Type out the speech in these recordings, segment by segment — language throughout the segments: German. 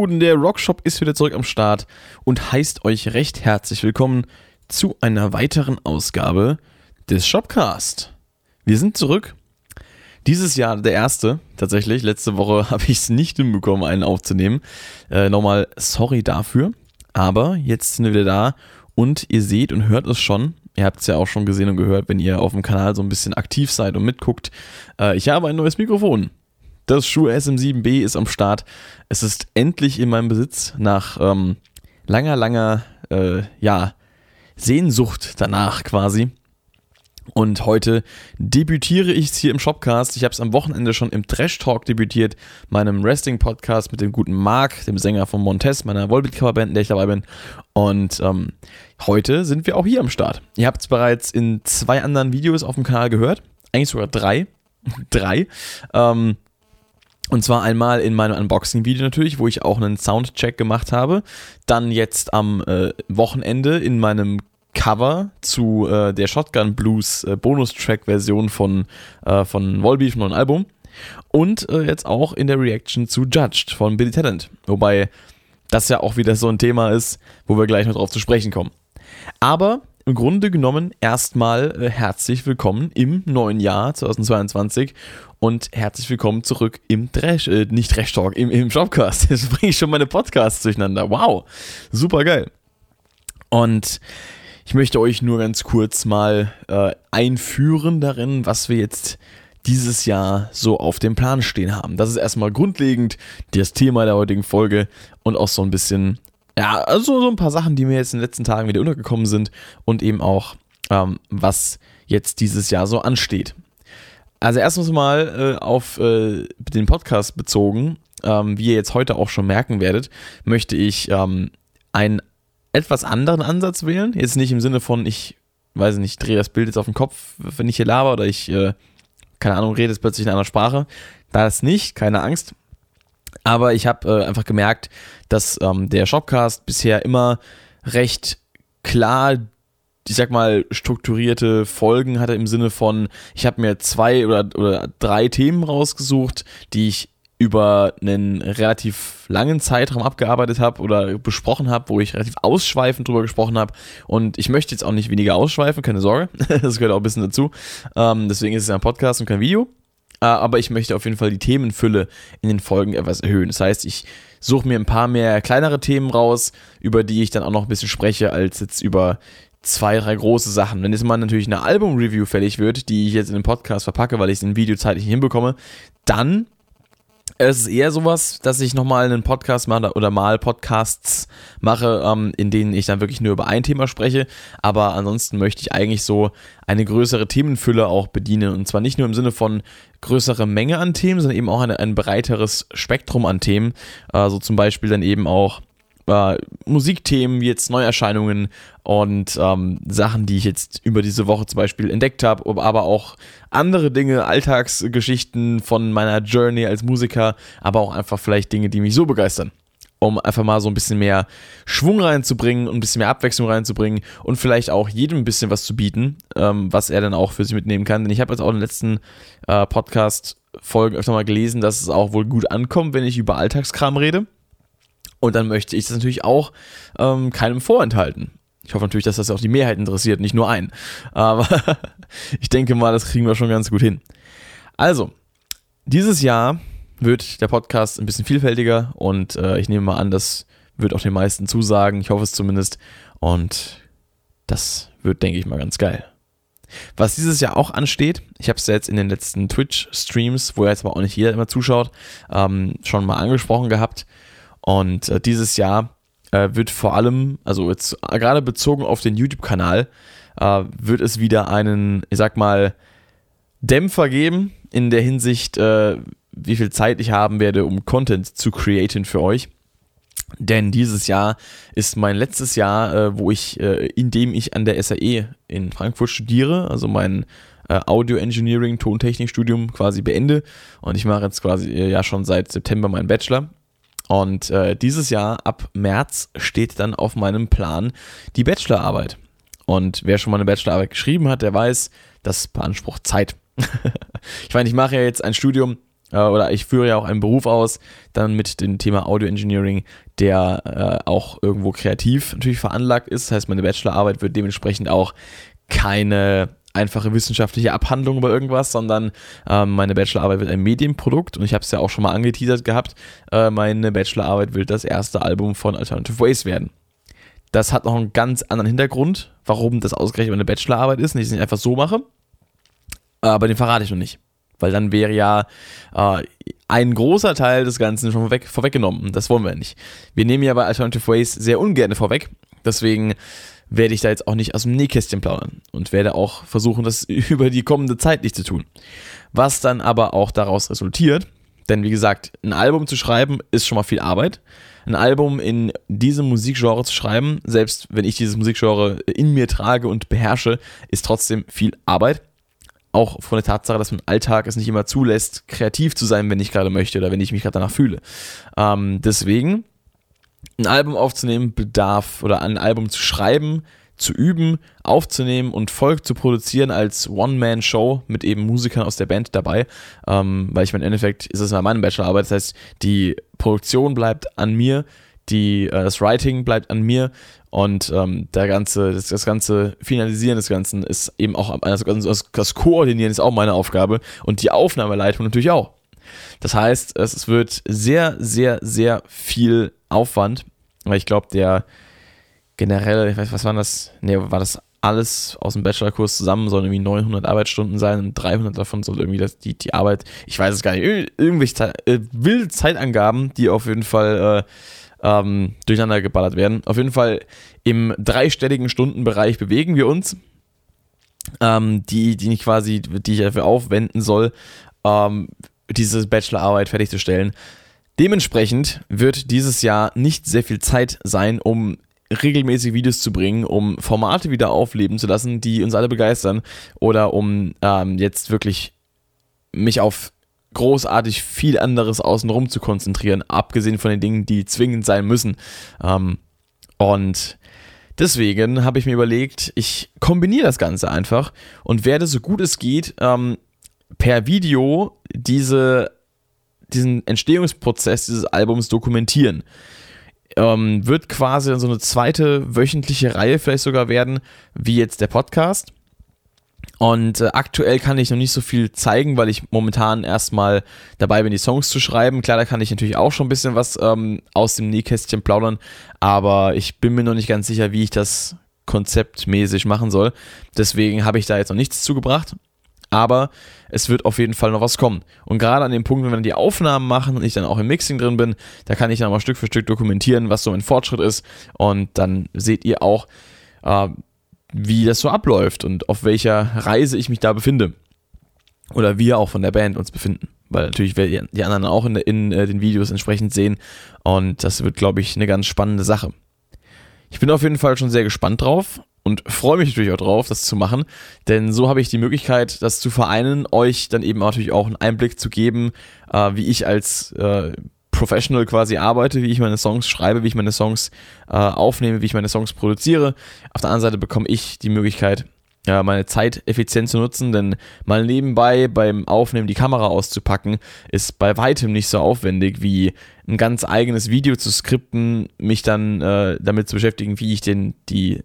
Guten, der Rockshop ist wieder zurück am Start und heißt euch recht herzlich willkommen zu einer weiteren Ausgabe des Shopcast. Wir sind zurück. Dieses Jahr der erste, tatsächlich. Letzte Woche habe ich es nicht hinbekommen, einen aufzunehmen. Äh, nochmal sorry dafür. Aber jetzt sind wir wieder da und ihr seht und hört es schon. Ihr habt es ja auch schon gesehen und gehört, wenn ihr auf dem Kanal so ein bisschen aktiv seid und mitguckt. Äh, ich habe ein neues Mikrofon. Das Schuhe SM7B ist am Start. Es ist endlich in meinem Besitz nach ähm, langer, langer, äh, ja, Sehnsucht danach quasi. Und heute debütiere ich es hier im Shopcast. Ich habe es am Wochenende schon im Trash Talk debütiert, meinem Wrestling-Podcast mit dem guten Marc, dem Sänger von Montez, meiner Volbeat-Coverband, in der ich dabei bin. Und ähm, heute sind wir auch hier am Start. Ihr habt es bereits in zwei anderen Videos auf dem Kanal gehört. Eigentlich sogar drei. drei. Ähm, und zwar einmal in meinem Unboxing-Video natürlich, wo ich auch einen Soundcheck gemacht habe. Dann jetzt am äh, Wochenende in meinem Cover zu äh, der Shotgun Blues äh, Bonustrack-Version von, äh, von Volbeat, vom neuen Album. Und äh, jetzt auch in der Reaction zu Judged von Billy Talent. Wobei das ja auch wieder so ein Thema ist, wo wir gleich noch drauf zu sprechen kommen. Aber im Grunde genommen erstmal äh, herzlich willkommen im neuen Jahr 2022 und herzlich willkommen zurück im Trash, äh, nicht Trash Talk, im, im Shopcast. Jetzt bringe ich schon meine Podcasts durcheinander. Wow, super geil. Und ich möchte euch nur ganz kurz mal äh, einführen darin, was wir jetzt dieses Jahr so auf dem Plan stehen haben. Das ist erstmal grundlegend das Thema der heutigen Folge und auch so ein bisschen ja, also so ein paar Sachen, die mir jetzt in den letzten Tagen wieder untergekommen sind und eben auch, ähm, was jetzt dieses Jahr so ansteht. Also erstens mal äh, auf äh, den Podcast bezogen, ähm, wie ihr jetzt heute auch schon merken werdet, möchte ich ähm, einen etwas anderen Ansatz wählen. Jetzt nicht im Sinne von, ich weiß nicht, drehe das Bild jetzt auf den Kopf, wenn ich hier laber oder ich, äh, keine Ahnung, rede jetzt plötzlich in einer Sprache. Da ist nicht, keine Angst. Aber ich habe äh, einfach gemerkt, dass ähm, der Shopcast bisher immer recht klar, ich sag mal, strukturierte Folgen hatte im Sinne von, ich habe mir zwei oder, oder drei Themen rausgesucht, die ich über einen relativ langen Zeitraum abgearbeitet habe oder besprochen habe, wo ich relativ ausschweifend drüber gesprochen habe. Und ich möchte jetzt auch nicht weniger ausschweifen, keine Sorge. das gehört auch ein bisschen dazu. Ähm, deswegen ist es ein Podcast und kein Video. Äh, aber ich möchte auf jeden Fall die Themenfülle in den Folgen etwas erhöhen. Das heißt, ich suche mir ein paar mehr kleinere Themen raus, über die ich dann auch noch ein bisschen spreche, als jetzt über zwei, drei große Sachen. Wenn jetzt mal natürlich eine Album-Review fällig wird, die ich jetzt in den Podcast verpacke, weil ich es in Video zeitlich nicht hinbekomme, dann es ist eher sowas, dass ich nochmal einen Podcast mache oder mal Podcasts mache, ähm, in denen ich dann wirklich nur über ein Thema spreche. Aber ansonsten möchte ich eigentlich so eine größere Themenfülle auch bedienen. Und zwar nicht nur im Sinne von größere Menge an Themen, sondern eben auch eine, ein breiteres Spektrum an Themen. Äh, so zum Beispiel dann eben auch äh, Musikthemen, wie jetzt Neuerscheinungen und ähm, Sachen, die ich jetzt über diese Woche zum Beispiel entdeckt habe, aber auch andere Dinge, Alltagsgeschichten von meiner Journey als Musiker, aber auch einfach vielleicht Dinge, die mich so begeistern. Um einfach mal so ein bisschen mehr Schwung reinzubringen und ein bisschen mehr Abwechslung reinzubringen und vielleicht auch jedem ein bisschen was zu bieten, ähm, was er dann auch für sich mitnehmen kann. Denn ich habe jetzt auch in den letzten äh, Podcast-Folgen öfter mal gelesen, dass es auch wohl gut ankommt, wenn ich über Alltagskram rede. Und dann möchte ich das natürlich auch ähm, keinem vorenthalten. Ich hoffe natürlich, dass das auch die Mehrheit interessiert, nicht nur einen. Aber ich denke mal, das kriegen wir schon ganz gut hin. Also, dieses Jahr wird der Podcast ein bisschen vielfältiger und äh, ich nehme mal an, das wird auch den meisten zusagen. Ich hoffe es zumindest. Und das wird, denke ich mal, ganz geil. Was dieses Jahr auch ansteht, ich habe es ja jetzt in den letzten Twitch-Streams, wo jetzt aber auch nicht jeder immer zuschaut, ähm, schon mal angesprochen gehabt. Und äh, dieses Jahr äh, wird vor allem, also jetzt gerade bezogen auf den YouTube-Kanal, äh, wird es wieder einen, ich sag mal, Dämpfer geben in der Hinsicht, äh, wie viel Zeit ich haben werde, um Content zu createn für euch. Denn dieses Jahr ist mein letztes Jahr, äh, wo ich, äh, indem ich an der SAE in Frankfurt studiere, also mein Audio Engineering, Tontechnikstudium quasi beende. Und ich mache jetzt quasi ja schon seit September meinen Bachelor. Und äh, dieses Jahr, ab März, steht dann auf meinem Plan die Bachelorarbeit. Und wer schon mal eine Bachelorarbeit geschrieben hat, der weiß, das beansprucht Zeit. ich meine, ich mache ja jetzt ein Studium, äh, oder ich führe ja auch einen Beruf aus, dann mit dem Thema Audio Engineering, der äh, auch irgendwo kreativ natürlich veranlagt ist. Das heißt, meine Bachelorarbeit wird dementsprechend auch keine einfache wissenschaftliche Abhandlung über irgendwas, sondern ähm, meine Bachelorarbeit wird ein Medienprodukt und ich habe es ja auch schon mal angeteasert gehabt. Äh, meine Bachelorarbeit wird das erste Album von Alternative Ways werden. Das hat noch einen ganz anderen Hintergrund, warum das ausgerechnet meine Bachelorarbeit ist und ich es nicht einfach so mache. Aber den verrate ich noch nicht. Weil dann wäre ja äh, ein großer Teil des Ganzen schon vorweg, vorweggenommen. Das wollen wir nicht. Wir nehmen ja bei Alternative Ways sehr ungern vorweg. Deswegen werde ich da jetzt auch nicht aus dem Nähkästchen plaudern und werde auch versuchen, das über die kommende Zeit nicht zu tun. Was dann aber auch daraus resultiert, denn wie gesagt, ein Album zu schreiben ist schon mal viel Arbeit. Ein Album in diesem Musikgenre zu schreiben, selbst wenn ich dieses Musikgenre in mir trage und beherrsche, ist trotzdem viel Arbeit. Auch von der Tatsache, dass mein Alltag es nicht immer zulässt, kreativ zu sein, wenn ich gerade möchte oder wenn ich mich gerade danach fühle. Ähm, deswegen ein Album aufzunehmen bedarf oder ein Album zu schreiben, zu üben, aufzunehmen und Volk zu produzieren als One-Man-Show mit eben Musikern aus der Band dabei. Ähm, weil ich meine, im Endeffekt ist es mal meine Bachelorarbeit. Das heißt, die Produktion bleibt an mir, die, äh, das Writing bleibt an mir und ähm, der ganze, das, das, ganze Finalisieren des Ganzen ist eben auch, also das, das Koordinieren ist auch meine Aufgabe und die Aufnahmeleitung natürlich auch. Das heißt, es wird sehr, sehr, sehr viel Aufwand, weil ich glaube, der generell, ich weiß, was war das? Nee, war das alles aus dem Bachelorkurs zusammen, sollen irgendwie 900 Arbeitsstunden sein und 300 davon soll irgendwie das, die, die Arbeit, ich weiß es gar nicht, irgendwelche äh, wilde Zeitangaben, die auf jeden Fall äh, ähm, durcheinander geballert werden. Auf jeden Fall im dreistelligen Stundenbereich bewegen wir uns, ähm, die, die ich quasi, die ich dafür aufwenden soll, ähm, diese Bachelorarbeit fertigzustellen. Dementsprechend wird dieses Jahr nicht sehr viel Zeit sein, um regelmäßig Videos zu bringen, um Formate wieder aufleben zu lassen, die uns alle begeistern, oder um ähm, jetzt wirklich mich auf großartig viel anderes außenrum zu konzentrieren, abgesehen von den Dingen, die zwingend sein müssen. Ähm, und deswegen habe ich mir überlegt, ich kombiniere das Ganze einfach und werde so gut es geht ähm, per Video diese, diesen Entstehungsprozess dieses Albums dokumentieren. Ähm, wird quasi so eine zweite wöchentliche Reihe vielleicht sogar werden, wie jetzt der Podcast. Und äh, aktuell kann ich noch nicht so viel zeigen, weil ich momentan erstmal dabei bin, die Songs zu schreiben. Klar, da kann ich natürlich auch schon ein bisschen was ähm, aus dem Nähkästchen plaudern, aber ich bin mir noch nicht ganz sicher, wie ich das konzeptmäßig machen soll. Deswegen habe ich da jetzt noch nichts zugebracht aber es wird auf jeden Fall noch was kommen. Und gerade an dem Punkt, wenn wir die Aufnahmen machen und ich dann auch im Mixing drin bin, da kann ich dann mal Stück für Stück dokumentieren, was so ein Fortschritt ist. Und dann seht ihr auch, äh, wie das so abläuft und auf welcher Reise ich mich da befinde. Oder wir auch von der Band uns befinden. Weil natürlich werdet ihr die anderen auch in, in äh, den Videos entsprechend sehen. Und das wird, glaube ich, eine ganz spannende Sache. Ich bin auf jeden Fall schon sehr gespannt drauf und freue mich natürlich auch drauf, das zu machen, denn so habe ich die Möglichkeit, das zu vereinen, euch dann eben natürlich auch einen Einblick zu geben, äh, wie ich als äh, Professional quasi arbeite, wie ich meine Songs schreibe, wie ich meine Songs äh, aufnehme, wie ich meine Songs produziere. Auf der anderen Seite bekomme ich die Möglichkeit, ja, meine Zeit effizient zu nutzen, denn mal nebenbei beim Aufnehmen die Kamera auszupacken, ist bei weitem nicht so aufwendig wie ein ganz eigenes Video zu skripten, mich dann äh, damit zu beschäftigen, wie ich den, die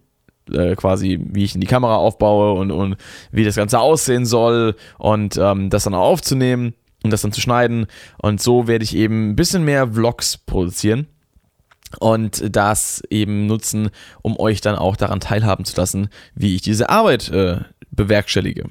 äh, quasi, wie ich in die Kamera aufbaue und, und wie das Ganze aussehen soll und ähm, das dann aufzunehmen und das dann zu schneiden. Und so werde ich eben ein bisschen mehr Vlogs produzieren und das eben nutzen, um euch dann auch daran teilhaben zu lassen, wie ich diese Arbeit äh, bewerkstellige.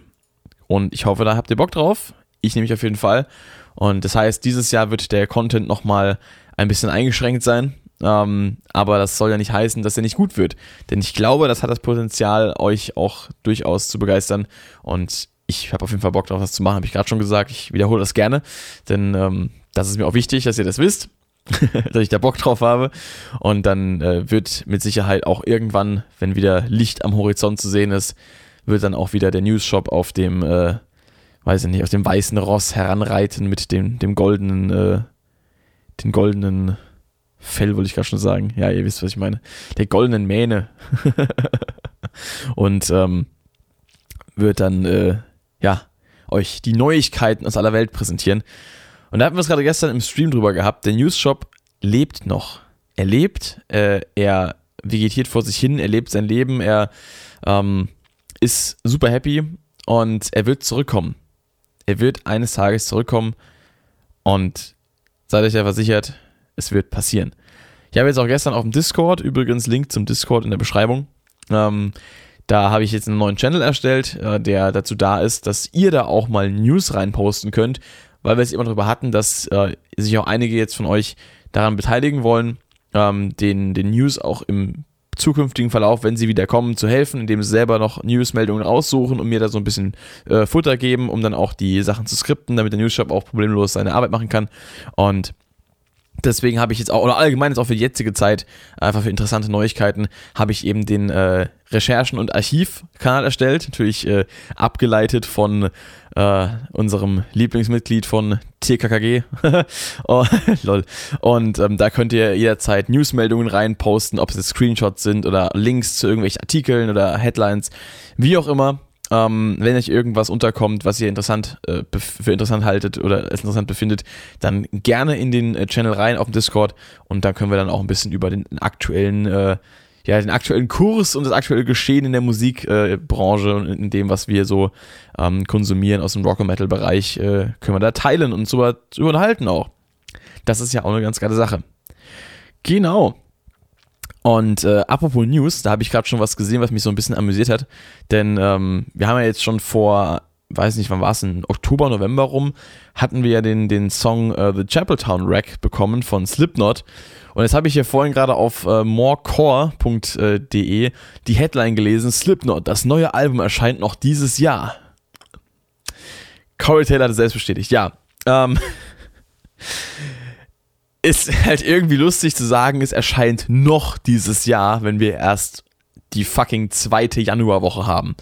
Und ich hoffe, da habt ihr Bock drauf. Ich nehme mich auf jeden Fall. Und das heißt, dieses Jahr wird der Content nochmal ein bisschen eingeschränkt sein. Ähm, aber das soll ja nicht heißen, dass er nicht gut wird. Denn ich glaube, das hat das Potenzial, euch auch durchaus zu begeistern. Und ich habe auf jeden Fall Bock drauf, das zu machen. Habe ich gerade schon gesagt. Ich wiederhole das gerne. Denn ähm, das ist mir auch wichtig, dass ihr das wisst. dass ich da Bock drauf habe. Und dann äh, wird mit Sicherheit auch irgendwann, wenn wieder Licht am Horizont zu sehen ist, wird dann auch wieder der News-Shop auf dem, äh, weiß ich nicht, auf dem weißen Ross heranreiten mit dem, dem goldenen, äh, den goldenen Fell wollte ich gerade schon sagen. Ja, ihr wisst, was ich meine. Der goldenen Mähne. und ähm, wird dann, äh, ja, euch die Neuigkeiten aus aller Welt präsentieren. Und da hatten wir es gerade gestern im Stream drüber gehabt. Der News Shop lebt noch. Er lebt, äh, er vegetiert vor sich hin, er lebt sein Leben, er ähm, ist super happy und er wird zurückkommen. Er wird eines Tages zurückkommen und seid euch ja versichert, es wird passieren. Ich habe jetzt auch gestern auf dem Discord, übrigens Link zum Discord in der Beschreibung, ähm, da habe ich jetzt einen neuen Channel erstellt, äh, der dazu da ist, dass ihr da auch mal News reinposten könnt, weil wir es immer darüber hatten, dass äh, sich auch einige jetzt von euch daran beteiligen wollen, ähm, den, den News auch im zukünftigen Verlauf, wenn sie wieder kommen, zu helfen, indem sie selber noch Newsmeldungen raussuchen und mir da so ein bisschen äh, Futter geben, um dann auch die Sachen zu skripten, damit der Newsshop auch problemlos seine Arbeit machen kann. Und deswegen habe ich jetzt auch, oder allgemein jetzt auch für die jetzige Zeit, einfach für interessante Neuigkeiten, habe ich eben den äh, Recherchen- und Archivkanal erstellt. Natürlich äh, abgeleitet von äh, unserem Lieblingsmitglied von TKKG. oh, lol. Und ähm, da könnt ihr jederzeit Newsmeldungen reinposten, ob es Screenshots sind oder Links zu irgendwelchen Artikeln oder Headlines, wie auch immer. Ähm, wenn euch irgendwas unterkommt, was ihr interessant äh, für interessant haltet oder es interessant befindet, dann gerne in den äh, Channel rein auf dem Discord und da können wir dann auch ein bisschen über den aktuellen äh, ja, den aktuellen Kurs und das aktuelle Geschehen in der Musikbranche und in dem, was wir so ähm, konsumieren aus dem Rock- und Metal-Bereich, äh, können wir da teilen und so unterhalten auch. Das ist ja auch eine ganz geile Sache. Genau. Und äh, apropos News, da habe ich gerade schon was gesehen, was mich so ein bisschen amüsiert hat. Denn ähm, wir haben ja jetzt schon vor, weiß nicht, wann war es, in Oktober, November rum, hatten wir ja den, den Song äh, The Chapeltown Wreck bekommen von Slipknot. Und jetzt habe ich hier vorhin gerade auf äh, morecore.de die Headline gelesen: Slipknot, das neue Album erscheint noch dieses Jahr. Corey Taylor hat es selbst bestätigt, ja. Ähm, ist halt irgendwie lustig zu sagen, es erscheint noch dieses Jahr, wenn wir erst die fucking zweite Januarwoche haben.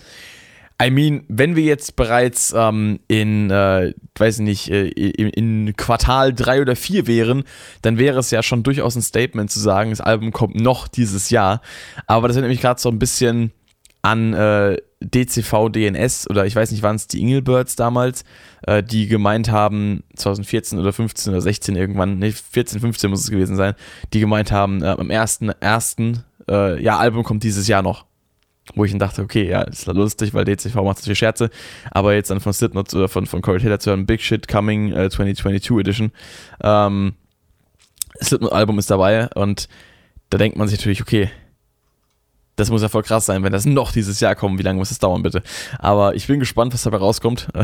I mean, wenn wir jetzt bereits ähm, in, äh, weiß ich nicht, äh, in, in, Quartal 3 oder 4 wären, dann wäre es ja schon durchaus ein Statement zu sagen, das Album kommt noch dieses Jahr. Aber das erinnert mich gerade so ein bisschen an äh, DCV DNS oder ich weiß nicht, waren es die Ingelbirds damals, äh, die gemeint haben, 2014 oder 15 oder 16 irgendwann, ne, 14, 15 muss es gewesen sein, die gemeint haben, äh, am 1.1. Äh, ja, Album kommt dieses Jahr noch. Wo ich dann dachte, okay, ja, ist lustig, weil DCV macht natürlich Scherze, aber jetzt dann von Slipknot oder von, von Corey Taylor zu hören, Big Shit Coming äh, 2022 Edition, ähm, Slipknot-Album ist dabei und da denkt man sich natürlich, okay, das muss ja voll krass sein, wenn das noch dieses Jahr kommt. Wie lange muss das dauern, bitte? Aber ich bin gespannt, was dabei rauskommt.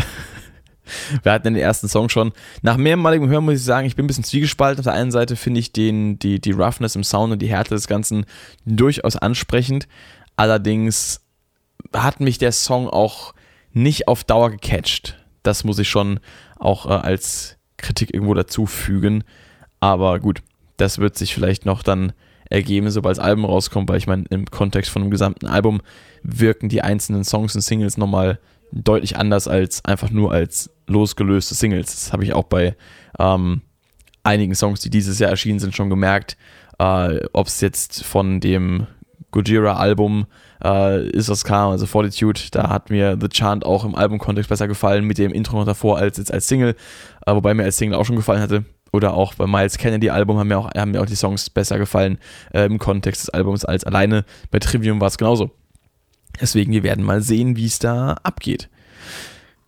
Wir hatten den ersten Song schon. Nach mehrmaligem Hören muss ich sagen, ich bin ein bisschen zwiegespalten. Auf der einen Seite finde ich den, die, die Roughness im Sound und die Härte des Ganzen durchaus ansprechend. Allerdings hat mich der Song auch nicht auf Dauer gecatcht. Das muss ich schon auch äh, als Kritik irgendwo dazu fügen. Aber gut, das wird sich vielleicht noch dann ergeben, sobald Album rauskommt, weil ich meine, im Kontext von einem gesamten Album wirken die einzelnen Songs und Singles nochmal deutlich anders als einfach nur als losgelöste Singles. Das habe ich auch bei ähm, einigen Songs, die dieses Jahr erschienen sind, schon gemerkt. Äh, Ob es jetzt von dem Gojira-Album äh, ist, was kam, also Fortitude, da hat mir The Chant auch im Albumkontext besser gefallen, mit dem Intro noch davor als jetzt als Single, äh, wobei mir als Single auch schon gefallen hatte. Oder auch beim Miles Kennedy Album haben mir auch, haben mir auch die Songs besser gefallen äh, im Kontext des Albums als alleine. Bei Trivium war es genauso. Deswegen, wir werden mal sehen, wie es da abgeht.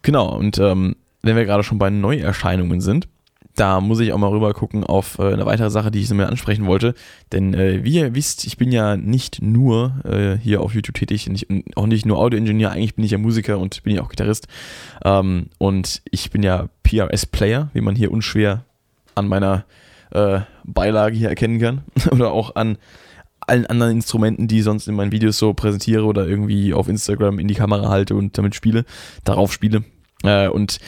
Genau, und ähm, wenn wir gerade schon bei Neuerscheinungen sind, da muss ich auch mal rüber gucken auf äh, eine weitere Sache, die ich mir ansprechen wollte. Denn äh, wie ihr wisst, ich bin ja nicht nur äh, hier auf YouTube tätig, nicht, auch nicht nur Audioingenieur, eigentlich bin ich ja Musiker und bin ja auch Gitarrist. Ähm, und ich bin ja PRS-Player, wie man hier unschwer an meiner äh, Beilage hier erkennen kann. oder auch an allen anderen Instrumenten, die ich sonst in meinen Videos so präsentiere oder irgendwie auf Instagram in die Kamera halte und damit spiele, darauf spiele. Äh, und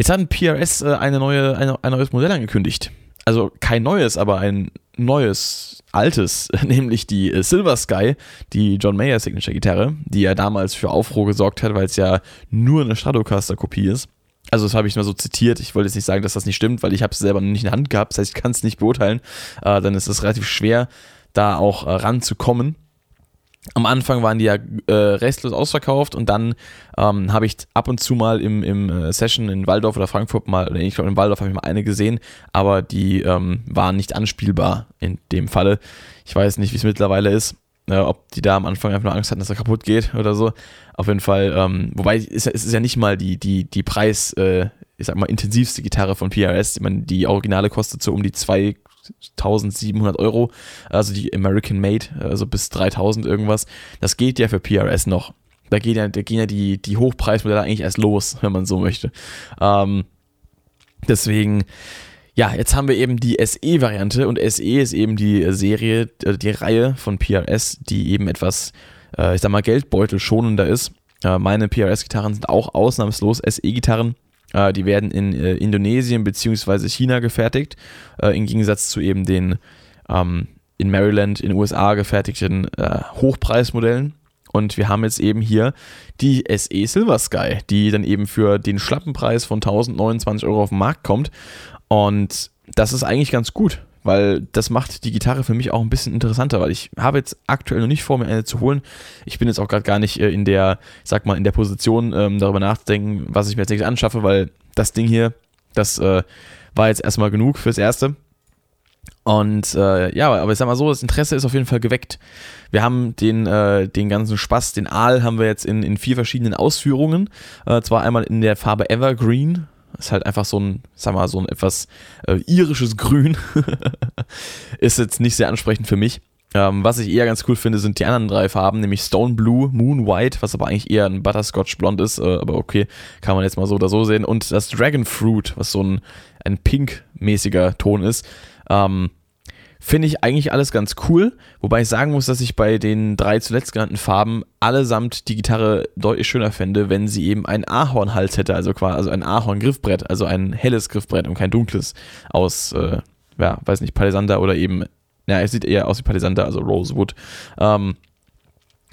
Jetzt hat ein PRS äh, eine neue, eine, ein neues Modell angekündigt. Also kein neues, aber ein neues, altes, nämlich die äh, Silver Sky, die John Mayer Signature Gitarre, die ja damals für Aufruhr gesorgt hat, weil es ja nur eine Stratocaster-Kopie ist. Also das habe ich nur so zitiert. Ich wollte jetzt nicht sagen, dass das nicht stimmt, weil ich habe es selber nicht in der Hand gehabt. Das heißt, ich kann es nicht beurteilen. Äh, dann ist es relativ schwer, da auch äh, ranzukommen. am Anfang waren die ja äh, restlos ausverkauft und dann ähm, habe ich ab und zu mal im, im äh, Session in Waldorf oder Frankfurt mal, oder ich glaube in Waldorf habe ich mal eine gesehen, aber die ähm, waren nicht anspielbar in dem Falle. Ich weiß nicht, wie es mittlerweile ist, äh, ob die da am Anfang einfach nur Angst hatten, dass er kaputt geht oder so. Auf jeden Fall, ähm, wobei es, es ist ja nicht mal die, die, die Preis, äh, ich sag mal, intensivste Gitarre von PRS. Ich meine, die Originale kostet so um die zwei 1700 Euro, also die American Made, also bis 3000 irgendwas. Das geht ja für PRS noch. Da gehen ja, da gehen ja die, die Hochpreismodelle eigentlich erst los, wenn man so möchte. Ähm, deswegen, ja, jetzt haben wir eben die SE-Variante und SE ist eben die Serie, äh, die Reihe von PRS, die eben etwas, äh, ich sag mal, Geldbeutel schonender ist. Äh, meine PRS-Gitarren sind auch ausnahmslos SE-Gitarren. Die werden in Indonesien bzw. China gefertigt, im Gegensatz zu eben den ähm, in Maryland in den USA gefertigten Hochpreismodellen. Und wir haben jetzt eben hier die SE Silver Sky, die dann eben für den Schlappenpreis von 1029 Euro auf den Markt kommt. Und das ist eigentlich ganz gut, weil das macht die Gitarre für mich auch ein bisschen interessanter, weil ich habe jetzt aktuell noch nicht vor, mir eine zu holen. Ich bin jetzt auch gerade gar nicht äh, in der, sag mal, in der Position, ähm, darüber nachzudenken, was ich mir jetzt anschaffe, weil das Ding hier, das äh, war jetzt erstmal genug fürs Erste. Und äh, ja, aber ich sag mal so, das Interesse ist auf jeden Fall geweckt. Wir haben den, äh, den ganzen Spaß, den Aal haben wir jetzt in, in vier verschiedenen Ausführungen. Äh, zwar einmal in der Farbe Evergreen, ist halt einfach so ein, sag mal, so ein etwas äh, irisches Grün. ist jetzt nicht sehr ansprechend für mich. Ähm, was ich eher ganz cool finde, sind die anderen drei Farben, nämlich Stone Blue, Moon White, was aber eigentlich eher ein Butterscotch Blond ist, äh, aber okay, kann man jetzt mal so oder so sehen. Und das Dragon Fruit, was so ein, ein pink-mäßiger Ton ist. Ähm, Finde ich eigentlich alles ganz cool, wobei ich sagen muss, dass ich bei den drei zuletzt genannten Farben allesamt die Gitarre deutlich schöner fände, wenn sie eben einen Ahornhals hätte, also quasi also ein Ahorn-Griffbrett, also ein helles Griffbrett und kein dunkles aus, äh, ja, weiß nicht, Palisander oder eben, ja, es sieht eher aus wie Palisander, also Rosewood. Ähm,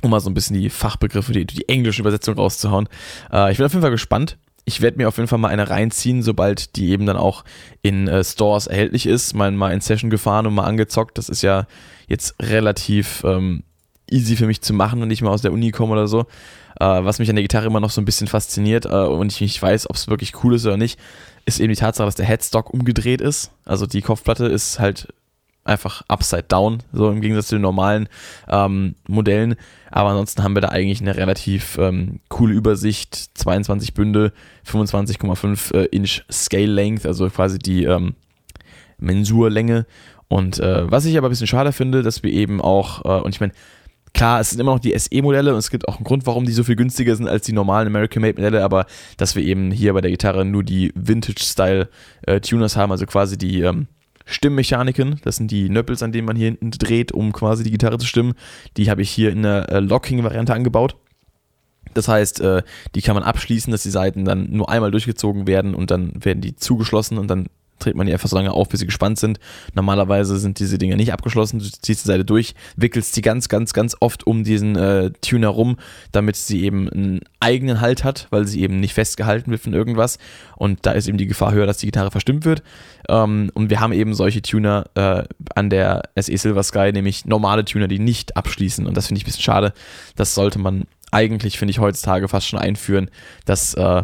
um mal so ein bisschen die Fachbegriffe, die, die englische Übersetzung rauszuhauen. Äh, ich bin auf jeden Fall gespannt ich werde mir auf jeden Fall mal eine reinziehen, sobald die eben dann auch in äh, Stores erhältlich ist. Mal, mal in Session gefahren und mal angezockt. Das ist ja jetzt relativ ähm, easy für mich zu machen und nicht mal aus der Uni komme oder so. Äh, was mich an der Gitarre immer noch so ein bisschen fasziniert äh, und ich nicht weiß, ob es wirklich cool ist oder nicht, ist eben die Tatsache, dass der Headstock umgedreht ist. Also die Kopfplatte ist halt einfach upside down, so im Gegensatz zu den normalen ähm, Modellen. Aber ansonsten haben wir da eigentlich eine relativ ähm, coole Übersicht. 22 Bünde, 25,5 äh, Inch Scale Length, also quasi die ähm, Mensurlänge. Und äh, was ich aber ein bisschen schade finde, dass wir eben auch, äh, und ich meine, klar, es sind immer noch die SE-Modelle und es gibt auch einen Grund, warum die so viel günstiger sind als die normalen American-Made-Modelle, aber dass wir eben hier bei der Gitarre nur die Vintage-Style-Tuners äh, haben, also quasi die ähm, Stimmmechaniken. Das sind die Nöppels, an denen man hier hinten dreht, um quasi die Gitarre zu stimmen. Die habe ich hier in der äh, Locking-Variante angebaut. Das heißt, äh, die kann man abschließen, dass die Seiten dann nur einmal durchgezogen werden und dann werden die zugeschlossen und dann dreht man die einfach so lange auf, bis sie gespannt sind. Normalerweise sind diese Dinge nicht abgeschlossen. Du ziehst die Seite durch, wickelst sie ganz, ganz, ganz oft um diesen äh, Tuner rum, damit sie eben einen eigenen Halt hat, weil sie eben nicht festgehalten wird von irgendwas. Und da ist eben die Gefahr höher, dass die Gitarre verstimmt wird. Ähm, und wir haben eben solche Tuner äh, an der SE Silver Sky, nämlich normale Tuner, die nicht abschließen. Und das finde ich ein bisschen schade. Das sollte man eigentlich, finde ich, heutzutage fast schon einführen, dass äh,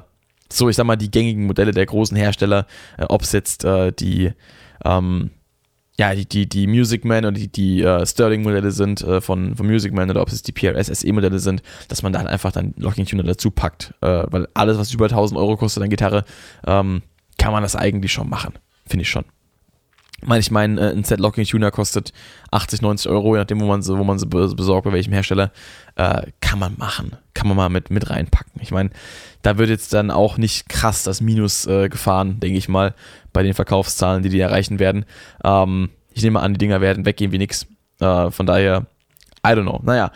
so, ich sag mal, die gängigen Modelle der großen Hersteller, äh, ob es jetzt äh, die, ähm, ja, die, die, die Music Man oder die, die uh, Sterling-Modelle sind äh, von, von Music Man oder ob es die PRS SE-Modelle sind, dass man da einfach dann Locking Tuner dazu packt. Äh, weil alles, was über 1000 Euro kostet an Gitarre, ähm, kann man das eigentlich schon machen. Finde ich schon. Ich meine, äh, ein Set Locking Tuner kostet 80, 90 Euro, je nachdem, wo man sie, wo man sie besorgt, bei welchem Hersteller. Äh, kann man machen. Kann man mal mit, mit reinpacken. Ich meine, da wird jetzt dann auch nicht krass das Minus äh, gefahren, denke ich mal, bei den Verkaufszahlen, die die erreichen werden. Ähm, ich nehme an, die Dinger werden weggehen wie nix. Äh, von daher, I don't know. Naja,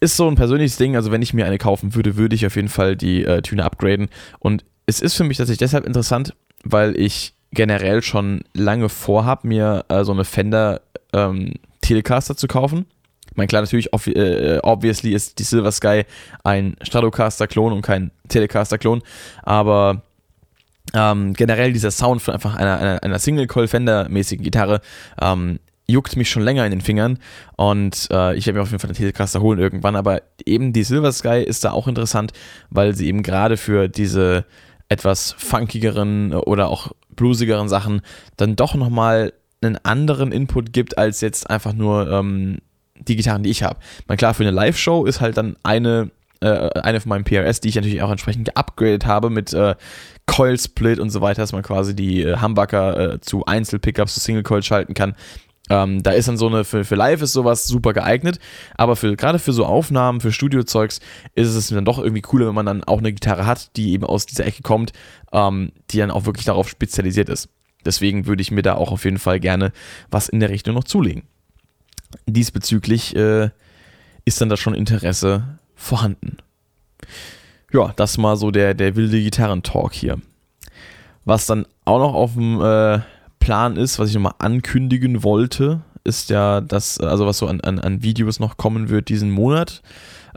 ist so ein persönliches Ding. Also, wenn ich mir eine kaufen würde, würde ich auf jeden Fall die äh, Tuner upgraden. Und es ist für mich tatsächlich deshalb interessant, weil ich generell schon lange vorhabe, mir äh, so eine Fender ähm, Telecaster zu kaufen. Ich meine, klar, natürlich, äh, obviously ist die Silver Sky ein Stratocaster-Klon und kein Telecaster-Klon, aber ähm, generell dieser Sound von einfach einer, einer, einer Single-Coil-Fender-mäßigen Gitarre, ähm, juckt mich schon länger in den Fingern und äh, ich werde mir auf jeden Fall eine Telecaster holen irgendwann, aber eben die Silver Sky ist da auch interessant, weil sie eben gerade für diese etwas funkigeren oder auch bluesigeren Sachen dann doch nochmal einen anderen Input gibt, als jetzt einfach nur ähm, die Gitarren, die ich habe. Man klar, für eine Live-Show ist halt dann eine, äh, eine von meinen PRS, die ich natürlich auch entsprechend geupgradet habe mit äh, Coil Split und so weiter, dass man quasi die äh, Humbucker äh, zu Einzel-Pickups, zu Single Coil schalten kann. Ähm, da ist dann so eine, für, für live ist sowas super geeignet, aber für, gerade für so Aufnahmen, für Studiozeugs ist es dann doch irgendwie cooler, wenn man dann auch eine Gitarre hat, die eben aus dieser Ecke kommt, ähm, die dann auch wirklich darauf spezialisiert ist. Deswegen würde ich mir da auch auf jeden Fall gerne was in der Richtung noch zulegen. Diesbezüglich äh, ist dann da schon Interesse vorhanden. Ja, das mal so der, der wilde Gitarrentalk hier. Was dann auch noch auf dem äh, Plan ist, was ich nochmal ankündigen wollte, ist ja das, also was so an, an, an Videos noch kommen wird diesen Monat.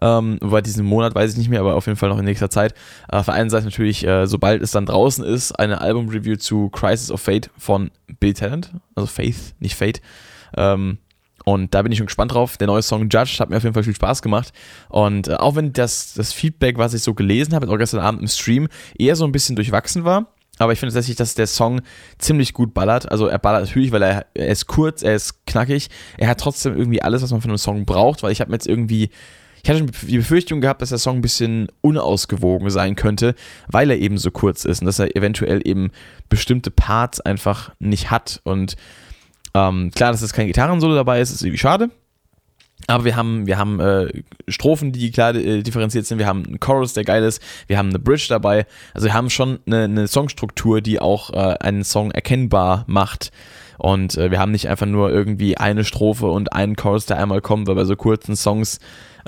Ähm, wobei diesen Monat weiß ich nicht mehr, aber auf jeden Fall noch in nächster Zeit. Äh, auf der einen Seite natürlich, äh, sobald es dann draußen ist, eine Album-Review zu Crisis of Fate von Bill Talent, also Faith, nicht Fate. Ähm, und da bin ich schon gespannt drauf. Der neue Song Judge hat mir auf jeden Fall viel Spaß gemacht. Und äh, auch wenn das, das Feedback, was ich so gelesen habe, auch gestern Abend im Stream, eher so ein bisschen durchwachsen war, aber ich finde tatsächlich, dass der Song ziemlich gut ballert. Also er ballert natürlich, weil er, er ist kurz, er ist knackig. Er hat trotzdem irgendwie alles, was man von einem Song braucht, weil ich habe jetzt irgendwie, ich hatte die Befürchtung gehabt, dass der Song ein bisschen unausgewogen sein könnte, weil er eben so kurz ist und dass er eventuell eben bestimmte Parts einfach nicht hat. Und ähm, klar, dass es kein Gitarrensolo dabei ist, ist irgendwie schade. Aber wir haben, wir haben äh, Strophen, die klar äh, differenziert sind. Wir haben einen Chorus, der geil ist. Wir haben eine Bridge dabei. Also wir haben schon eine, eine Songstruktur, die auch äh, einen Song erkennbar macht. Und äh, wir haben nicht einfach nur irgendwie eine Strophe und einen Chorus, der einmal kommt, weil bei so kurzen Songs,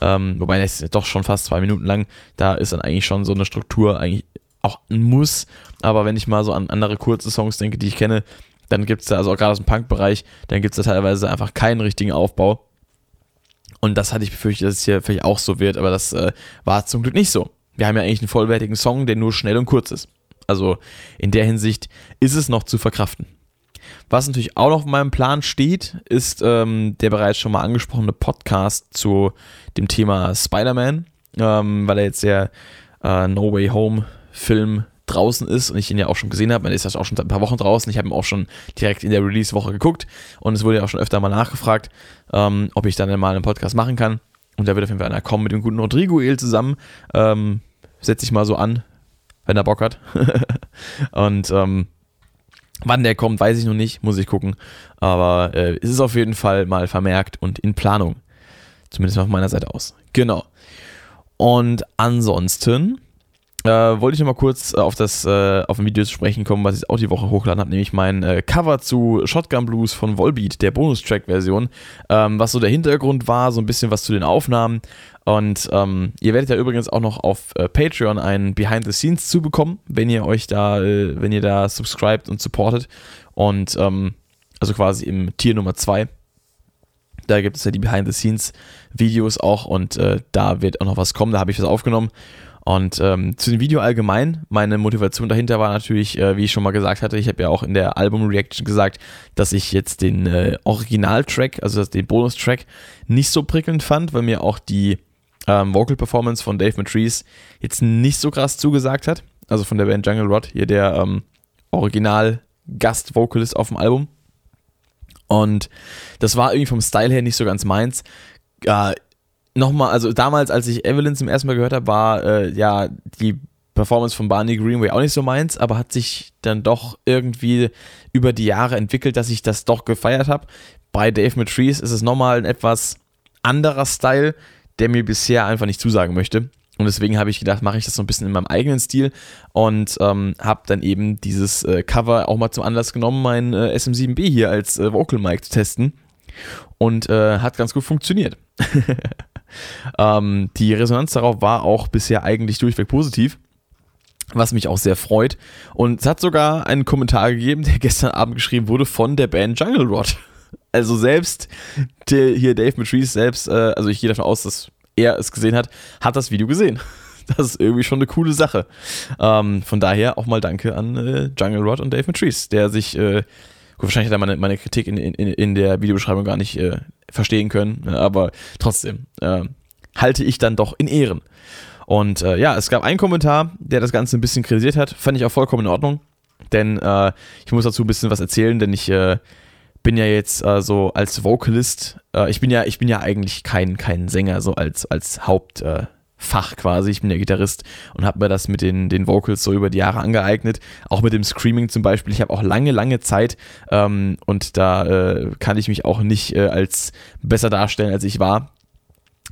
ähm, wobei das ist doch schon fast zwei Minuten lang, da ist dann eigentlich schon so eine Struktur eigentlich auch ein Muss. Aber wenn ich mal so an andere kurze Songs denke, die ich kenne, dann gibt es da, also auch gerade aus dem Punk-Bereich, dann gibt es da teilweise einfach keinen richtigen Aufbau. Und das hatte ich befürchtet, dass es hier vielleicht auch so wird, aber das äh, war zum Glück nicht so. Wir haben ja eigentlich einen vollwertigen Song, der nur schnell und kurz ist. Also in der Hinsicht ist es noch zu verkraften. Was natürlich auch noch auf meinem Plan steht, ist ähm, der bereits schon mal angesprochene Podcast zu dem Thema Spider-Man, ähm, weil er jetzt der äh, No Way Home Film draußen ist und ich ihn ja auch schon gesehen habe. Man ist ja auch schon seit ein paar Wochen draußen. Ich habe ihn auch schon direkt in der Release-Woche geguckt und es wurde ja auch schon öfter mal nachgefragt, ähm, ob ich dann mal einen Podcast machen kann. Und da wird auf jeden Fall einer kommen mit dem guten Rodrigo El zusammen. Ähm, Setze ich mal so an, wenn er Bock hat. und ähm, wann der kommt, weiß ich noch nicht, muss ich gucken. Aber äh, es ist auf jeden Fall mal vermerkt und in Planung. Zumindest von meiner Seite aus. Genau. Und ansonsten äh, wollte ich noch mal kurz äh, auf das äh, auf ein Video zu sprechen kommen, was ich auch die Woche hochgeladen habe, nämlich mein äh, Cover zu Shotgun Blues von Volbeat, der Bonustrack-Version, ähm, was so der Hintergrund war, so ein bisschen was zu den Aufnahmen. Und ähm, ihr werdet ja übrigens auch noch auf äh, Patreon ein Behind the Scenes zu bekommen, wenn ihr euch da, äh, wenn ihr da subscribt und supportet. Und ähm, also quasi im Tier Nummer 2. Da gibt es ja die Behind the Scenes Videos auch und da wird auch noch was kommen. Da habe ich das aufgenommen und ähm, zu dem Video allgemein, meine Motivation dahinter war natürlich, äh, wie ich schon mal gesagt hatte, ich habe ja auch in der Album-Reaction gesagt, dass ich jetzt den äh, Original-Track, also den Bonus-Track, nicht so prickelnd fand, weil mir auch die ähm, Vocal-Performance von Dave Matrice jetzt nicht so krass zugesagt hat. Also von der Band Jungle Rod, hier der ähm, Original-Gast-Vocalist auf dem Album. Und das war irgendwie vom Style her nicht so ganz meins. Äh, nochmal, also damals, als ich Evelyn zum ersten Mal gehört habe, war äh, ja die Performance von Barney Greenway auch nicht so meins, aber hat sich dann doch irgendwie über die Jahre entwickelt, dass ich das doch gefeiert habe. Bei Dave Matrees ist es nochmal ein etwas anderer Style, der mir bisher einfach nicht zusagen möchte. Und deswegen habe ich gedacht, mache ich das so ein bisschen in meinem eigenen Stil und ähm, habe dann eben dieses äh, Cover auch mal zum Anlass genommen, mein äh, SM7B hier als äh, Vocal Mic zu testen. Und äh, hat ganz gut funktioniert. Ähm, die Resonanz darauf war auch bisher eigentlich durchweg positiv was mich auch sehr freut. Und es hat sogar einen Kommentar gegeben, der gestern Abend geschrieben wurde von der Band Jungle Rod. Also selbst der, hier Dave Matrice selbst, äh, also ich gehe davon aus, dass er es gesehen hat, hat das Video gesehen. Das ist irgendwie schon eine coole Sache. Ähm, von daher auch mal Danke an äh, Jungle Rod und Dave Matrice, der sich äh, Gut, wahrscheinlich hat er meine, meine Kritik in, in, in der Videobeschreibung gar nicht äh, verstehen können, ne, aber trotzdem äh, halte ich dann doch in Ehren. Und äh, ja, es gab einen Kommentar, der das Ganze ein bisschen kritisiert hat. Fand ich auch vollkommen in Ordnung. Denn äh, ich muss dazu ein bisschen was erzählen, denn ich äh, bin ja jetzt äh, so als Vocalist, äh, ich bin ja, ich bin ja eigentlich kein, kein Sänger, so als, als Hauptfach quasi. Ich bin ja Gitarrist und habe mir das mit den, den Vocals so über die Jahre angeeignet. Auch mit dem Screaming zum Beispiel. Ich habe auch lange, lange Zeit ähm, und da äh, kann ich mich auch nicht äh, als besser darstellen, als ich war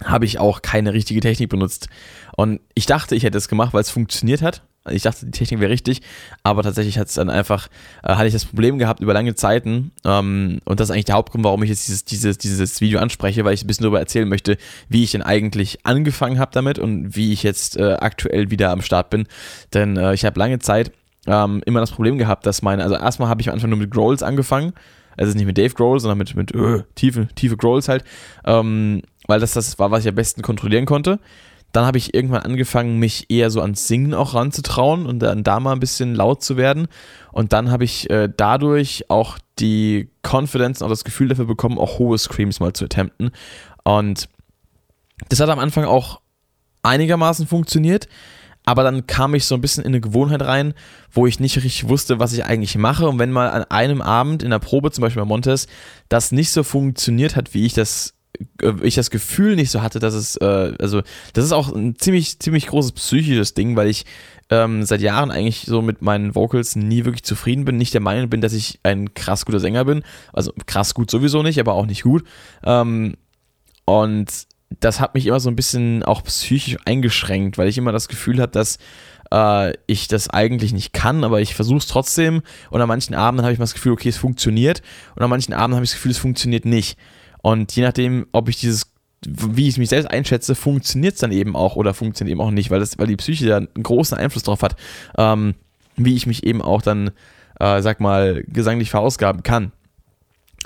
habe ich auch keine richtige Technik benutzt. Und ich dachte, ich hätte es gemacht, weil es funktioniert hat. Ich dachte, die Technik wäre richtig, aber tatsächlich hat es dann einfach, äh, hatte ich das Problem gehabt über lange Zeiten. Ähm, und das ist eigentlich der Hauptgrund, warum ich jetzt dieses, dieses, dieses Video anspreche, weil ich ein bisschen darüber erzählen möchte, wie ich denn eigentlich angefangen habe damit und wie ich jetzt äh, aktuell wieder am Start bin. Denn äh, ich habe lange Zeit ähm, immer das Problem gehabt, dass meine, also erstmal habe ich am Anfang nur mit Growls angefangen. Also nicht mit Dave Grohl, sondern mit, mit öh, tiefe, tiefe Growls halt. Ähm, weil das das war, was ich am besten kontrollieren konnte. Dann habe ich irgendwann angefangen, mich eher so ans Singen auch ranzutrauen und dann da mal ein bisschen laut zu werden. Und dann habe ich äh, dadurch auch die Confidence und auch das Gefühl dafür bekommen, auch hohe Screams mal zu attempten. Und das hat am Anfang auch einigermaßen funktioniert. Aber dann kam ich so ein bisschen in eine Gewohnheit rein, wo ich nicht richtig wusste, was ich eigentlich mache. Und wenn mal an einem Abend in der Probe, zum Beispiel bei Montes, das nicht so funktioniert hat, wie ich das ich das Gefühl nicht so hatte, dass es, äh, also das ist auch ein ziemlich, ziemlich großes psychisches Ding, weil ich ähm, seit Jahren eigentlich so mit meinen Vocals nie wirklich zufrieden bin, nicht der Meinung bin, dass ich ein krass guter Sänger bin, also krass gut sowieso nicht, aber auch nicht gut. Ähm, und das hat mich immer so ein bisschen auch psychisch eingeschränkt, weil ich immer das Gefühl habe, dass äh, ich das eigentlich nicht kann, aber ich versuche es trotzdem. Und an manchen Abenden habe ich mal das Gefühl, okay, es funktioniert. Und an manchen Abenden habe ich das Gefühl, es funktioniert nicht. Und je nachdem, ob ich dieses, wie ich mich selbst einschätze, funktioniert es dann eben auch oder funktioniert eben auch nicht, weil, das, weil die Psyche da einen großen Einfluss drauf hat, ähm, wie ich mich eben auch dann, äh, sag mal, gesanglich verausgaben kann.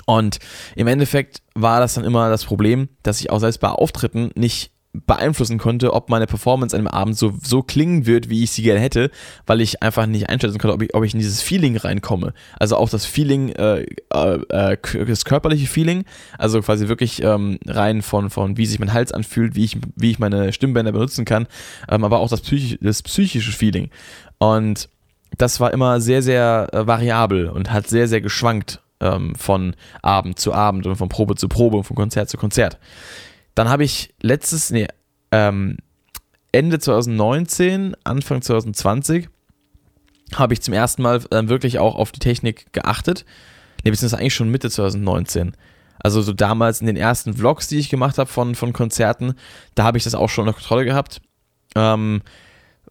Und im Endeffekt war das dann immer das Problem, dass ich auch selbst bei Auftritten nicht beeinflussen konnte, ob meine Performance an dem Abend so, so klingen wird, wie ich sie gerne hätte, weil ich einfach nicht einschätzen konnte, ob ich, ob ich in dieses Feeling reinkomme. Also auch das Feeling, äh, äh, das körperliche Feeling, also quasi wirklich ähm, rein von, von wie sich mein Hals anfühlt, wie ich, wie ich meine Stimmbänder benutzen kann, ähm, aber auch das, Psych das psychische Feeling. Und das war immer sehr, sehr äh, variabel und hat sehr, sehr geschwankt ähm, von Abend zu Abend und von Probe zu Probe und von Konzert zu Konzert. Dann habe ich letztes, nee, ähm, Ende 2019, Anfang 2020 habe ich zum ersten Mal dann wirklich auch auf die Technik geachtet. Ne, beziehungsweise eigentlich schon Mitte 2019. Also so damals in den ersten Vlogs, die ich gemacht habe von, von Konzerten, da habe ich das auch schon unter Kontrolle gehabt. Ähm,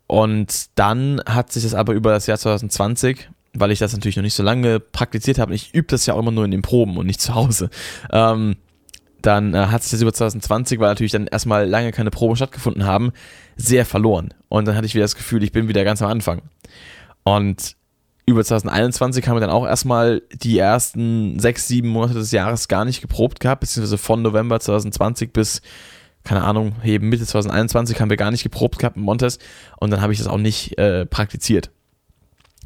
und dann hat sich das aber über das Jahr 2020, weil ich das natürlich noch nicht so lange praktiziert habe, ich übe das ja auch immer nur in den Proben und nicht zu Hause, ähm, dann äh, hat sich das über 2020, weil natürlich dann erstmal lange keine Proben stattgefunden haben, sehr verloren. Und dann hatte ich wieder das Gefühl, ich bin wieder ganz am Anfang. Und über 2021 haben wir dann auch erstmal die ersten sechs, sieben Monate des Jahres gar nicht geprobt gehabt, beziehungsweise von November 2020 bis, keine Ahnung, eben Mitte 2021 haben wir gar nicht geprobt gehabt in Montes und dann habe ich das auch nicht äh, praktiziert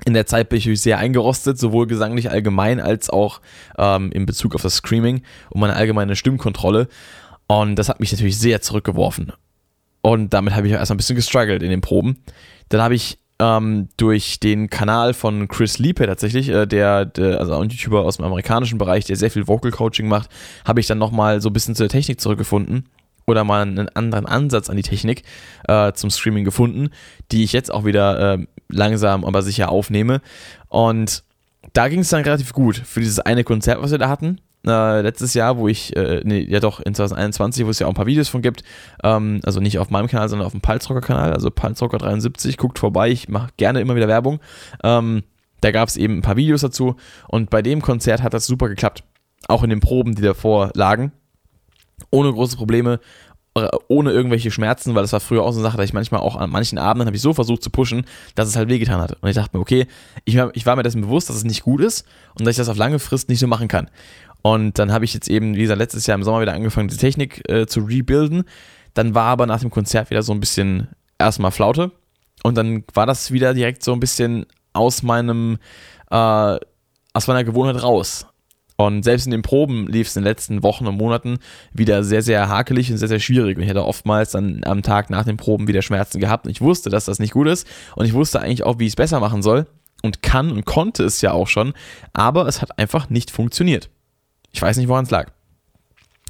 in der Zeit bin ich sehr eingerostet, sowohl gesanglich allgemein als auch ähm, in Bezug auf das Screaming und meine allgemeine Stimmkontrolle. Und das hat mich natürlich sehr zurückgeworfen. Und damit habe ich erst ein bisschen gestruggelt in den Proben. Dann habe ich ähm, durch den Kanal von Chris Liepe tatsächlich, äh, der, der, also ein YouTuber aus dem amerikanischen Bereich, der sehr viel Vocal Coaching macht, habe ich dann nochmal so ein bisschen zur Technik zurückgefunden oder mal einen anderen Ansatz an die Technik äh, zum Streaming gefunden, die ich jetzt auch wieder äh, langsam, aber sicher aufnehme. Und da ging es dann relativ gut für dieses eine Konzert, was wir da hatten. Äh, letztes Jahr, wo ich, äh, nee, ja doch, in 2021, wo es ja auch ein paar Videos von gibt, ähm, also nicht auf meinem Kanal, sondern auf dem Palzrocker-Kanal, also Palzrocker73, guckt vorbei, ich mache gerne immer wieder Werbung. Ähm, da gab es eben ein paar Videos dazu und bei dem Konzert hat das super geklappt. Auch in den Proben, die davor lagen ohne große Probleme, äh, ohne irgendwelche Schmerzen, weil das war früher auch so eine Sache, dass ich manchmal auch an manchen Abenden habe ich so versucht zu pushen, dass es halt wehgetan hat. Und ich dachte mir, okay, ich, ich war mir dessen bewusst, dass es nicht gut ist und dass ich das auf lange Frist nicht so machen kann. Und dann habe ich jetzt eben, wie gesagt, letztes Jahr im Sommer wieder angefangen, die Technik äh, zu rebuilden. Dann war aber nach dem Konzert wieder so ein bisschen erstmal Flaute. Und dann war das wieder direkt so ein bisschen aus meinem, äh, aus meiner Gewohnheit raus. Und selbst in den Proben lief es in den letzten Wochen und Monaten wieder sehr, sehr hakelig und sehr, sehr schwierig. Und ich hatte oftmals dann am Tag nach den Proben wieder Schmerzen gehabt. Und ich wusste, dass das nicht gut ist. Und ich wusste eigentlich auch, wie ich es besser machen soll. Und kann und konnte es ja auch schon. Aber es hat einfach nicht funktioniert. Ich weiß nicht, woran es lag.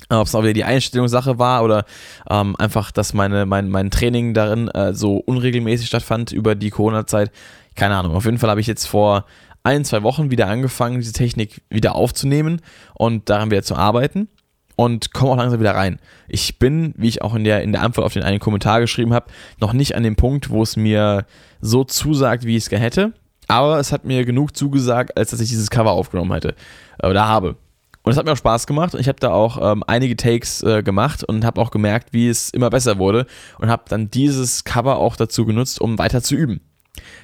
Ob es auch wieder die Einstellungssache war oder ähm, einfach, dass meine, mein, mein Training darin äh, so unregelmäßig stattfand über die Corona-Zeit. Keine Ahnung. Auf jeden Fall habe ich jetzt vor ein, zwei Wochen wieder angefangen, diese Technik wieder aufzunehmen und daran wieder zu arbeiten und komme auch langsam wieder rein. Ich bin, wie ich auch in der, in der Antwort auf den einen Kommentar geschrieben habe, noch nicht an dem Punkt, wo es mir so zusagt, wie ich es gerne hätte. Aber es hat mir genug zugesagt, als dass ich dieses Cover aufgenommen hätte äh, oder habe. Und es hat mir auch Spaß gemacht und ich habe da auch ähm, einige Takes äh, gemacht und habe auch gemerkt, wie es immer besser wurde und habe dann dieses Cover auch dazu genutzt, um weiter zu üben.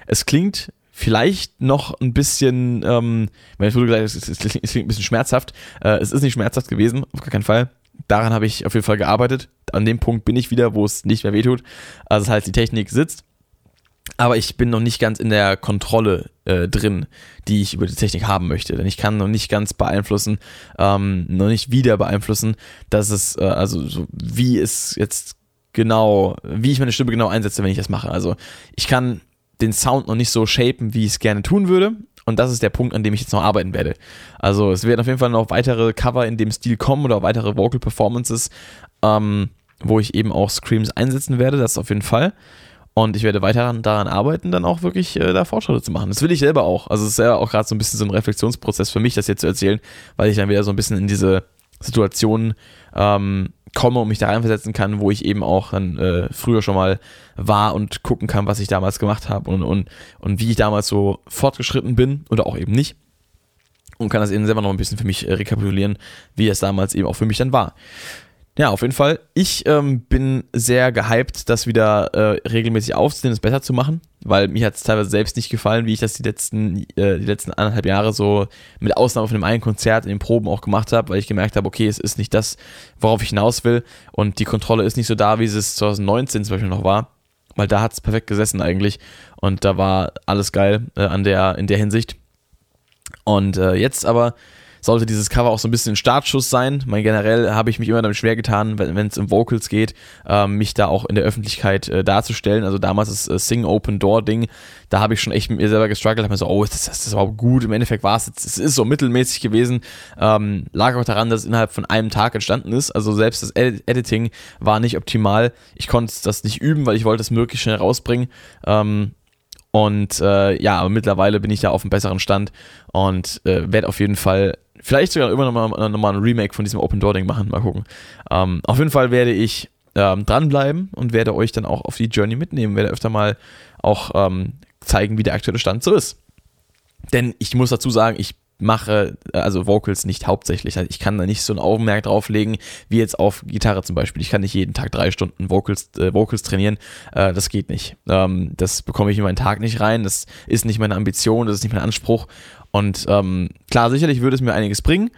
Es klingt vielleicht noch ein bisschen, ähm, wenn ich wurde gesagt, es, es, klingt, ein bisschen schmerzhaft. Äh, es ist nicht schmerzhaft gewesen, auf gar keinen Fall. Daran habe ich auf jeden Fall gearbeitet. An dem Punkt bin ich wieder, wo es nicht mehr wehtut. Also das heißt, die Technik sitzt. Aber ich bin noch nicht ganz in der Kontrolle äh, drin, die ich über die Technik haben möchte. Denn ich kann noch nicht ganz beeinflussen, ähm, noch nicht wieder beeinflussen, dass es, äh, also so, wie es jetzt genau, wie ich meine Stimme genau einsetze, wenn ich das mache. Also ich kann den Sound noch nicht so shapen, wie ich es gerne tun würde. Und das ist der Punkt, an dem ich jetzt noch arbeiten werde. Also es werden auf jeden Fall noch weitere Cover in dem Stil kommen oder weitere Vocal Performances, ähm, wo ich eben auch Screams einsetzen werde. Das auf jeden Fall. Und ich werde weiter daran arbeiten, dann auch wirklich äh, da Fortschritte zu machen. Das will ich selber auch. Also es ist ja auch gerade so ein bisschen so ein Reflexionsprozess für mich, das jetzt zu erzählen, weil ich dann wieder so ein bisschen in diese Situation ähm, komme und mich da reinversetzen kann, wo ich eben auch dann äh, früher schon mal war und gucken kann, was ich damals gemacht habe und, und, und wie ich damals so fortgeschritten bin oder auch eben nicht. Und kann das eben selber noch ein bisschen für mich äh, rekapitulieren, wie es damals eben auch für mich dann war. Ja, auf jeden Fall. Ich ähm, bin sehr gehypt, das wieder äh, regelmäßig aufzunehmen, es besser zu machen, weil mir hat es teilweise selbst nicht gefallen, wie ich das die letzten, äh, die letzten anderthalb Jahre so mit Ausnahme von dem einen Konzert in den Proben auch gemacht habe, weil ich gemerkt habe, okay, es ist nicht das, worauf ich hinaus will und die Kontrolle ist nicht so da, wie es 2019 zum Beispiel noch war, weil da hat es perfekt gesessen eigentlich und da war alles geil äh, an der, in der Hinsicht. Und äh, jetzt aber sollte dieses Cover auch so ein bisschen ein Startschuss sein. Mein, generell habe ich mich immer damit schwer getan, wenn es um Vocals geht, äh, mich da auch in der Öffentlichkeit äh, darzustellen. Also damals das äh, Sing Open Door Ding, da habe ich schon echt mit mir selber gestruggelt, habe mir so, oh, das, das, das war gut. Im Endeffekt war es, es ist so mittelmäßig gewesen. Ähm, lag auch daran, dass es innerhalb von einem Tag entstanden ist. Also selbst das Ed Editing war nicht optimal. Ich konnte das nicht üben, weil ich wollte es möglichst schnell rausbringen. Ähm, und äh, ja, aber mittlerweile bin ich da auf einem besseren Stand und äh, werde auf jeden Fall vielleicht sogar immer nochmal noch mal ein Remake von diesem Open Door Ding machen. Mal gucken. Ähm, auf jeden Fall werde ich ähm, dranbleiben und werde euch dann auch auf die Journey mitnehmen. Werde öfter mal auch ähm, zeigen, wie der aktuelle Stand so ist. Denn ich muss dazu sagen, ich mache, äh, also Vocals nicht hauptsächlich. Also ich kann da nicht so ein Augenmerk drauflegen, wie jetzt auf Gitarre zum Beispiel. Ich kann nicht jeden Tag drei Stunden Vocals, äh, Vocals trainieren. Äh, das geht nicht. Ähm, das bekomme ich in meinen Tag nicht rein. Das ist nicht meine Ambition, das ist nicht mein Anspruch. Und ähm, klar, sicherlich würde es mir einiges bringen,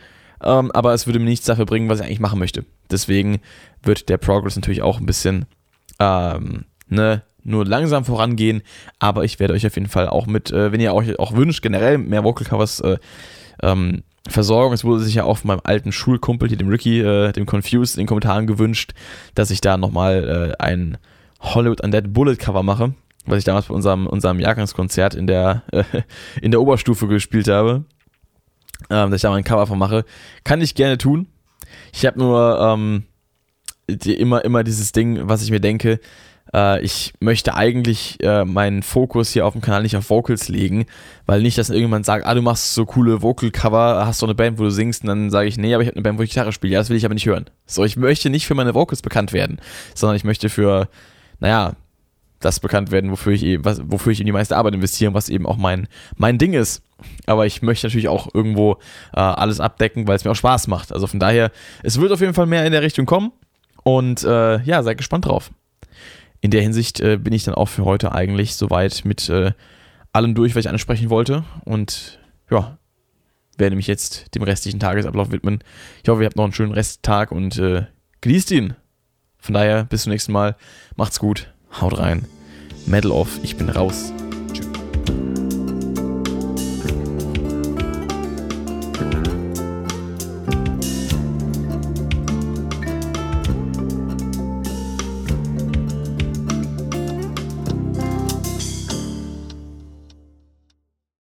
ähm, aber es würde mir nichts dafür bringen, was ich eigentlich machen möchte. Deswegen wird der Progress natürlich auch ein bisschen ähm, ne, nur langsam vorangehen, aber ich werde euch auf jeden Fall auch mit, äh, wenn ihr euch auch wünscht, generell mehr Vocal Covers äh, ähm, versorgen. Es wurde sich ja auch von meinem alten Schulkumpel, hier dem Ricky, äh, dem Confused, in den Kommentaren gewünscht, dass ich da nochmal äh, ein Hollywood Undead Bullet Cover mache, was ich damals bei unserem, unserem Jahrgangskonzert in der, äh, in der Oberstufe gespielt habe. Ähm, dass ich da mal ein Cover von mache. Kann ich gerne tun. Ich habe nur ähm, die, immer, immer dieses Ding, was ich mir denke, äh, ich möchte eigentlich äh, meinen Fokus hier auf dem Kanal nicht auf Vocals legen, weil nicht, dass irgendjemand sagt, ah, du machst so coole Vocal-Cover, hast du eine Band, wo du singst, und dann sage ich, nee, aber ich habe eine Band, wo ich Gitarre spiele. Ja, das will ich aber nicht hören. So, ich möchte nicht für meine Vocals bekannt werden, sondern ich möchte für, naja, das bekannt werden, wofür ich eben, was, wofür ich in die meiste Arbeit investiere, was eben auch mein, mein Ding ist. Aber ich möchte natürlich auch irgendwo äh, alles abdecken, weil es mir auch Spaß macht. Also von daher, es wird auf jeden Fall mehr in der Richtung kommen. Und äh, ja, seid gespannt drauf in der Hinsicht äh, bin ich dann auch für heute eigentlich soweit mit äh, allem durch, was ich ansprechen wollte. Und ja, werde mich jetzt dem restlichen Tagesablauf widmen. Ich hoffe, ihr habt noch einen schönen Resttag und äh, genießt ihn. Von daher, bis zum nächsten Mal. Macht's gut. Haut rein. Metal off. Ich bin raus.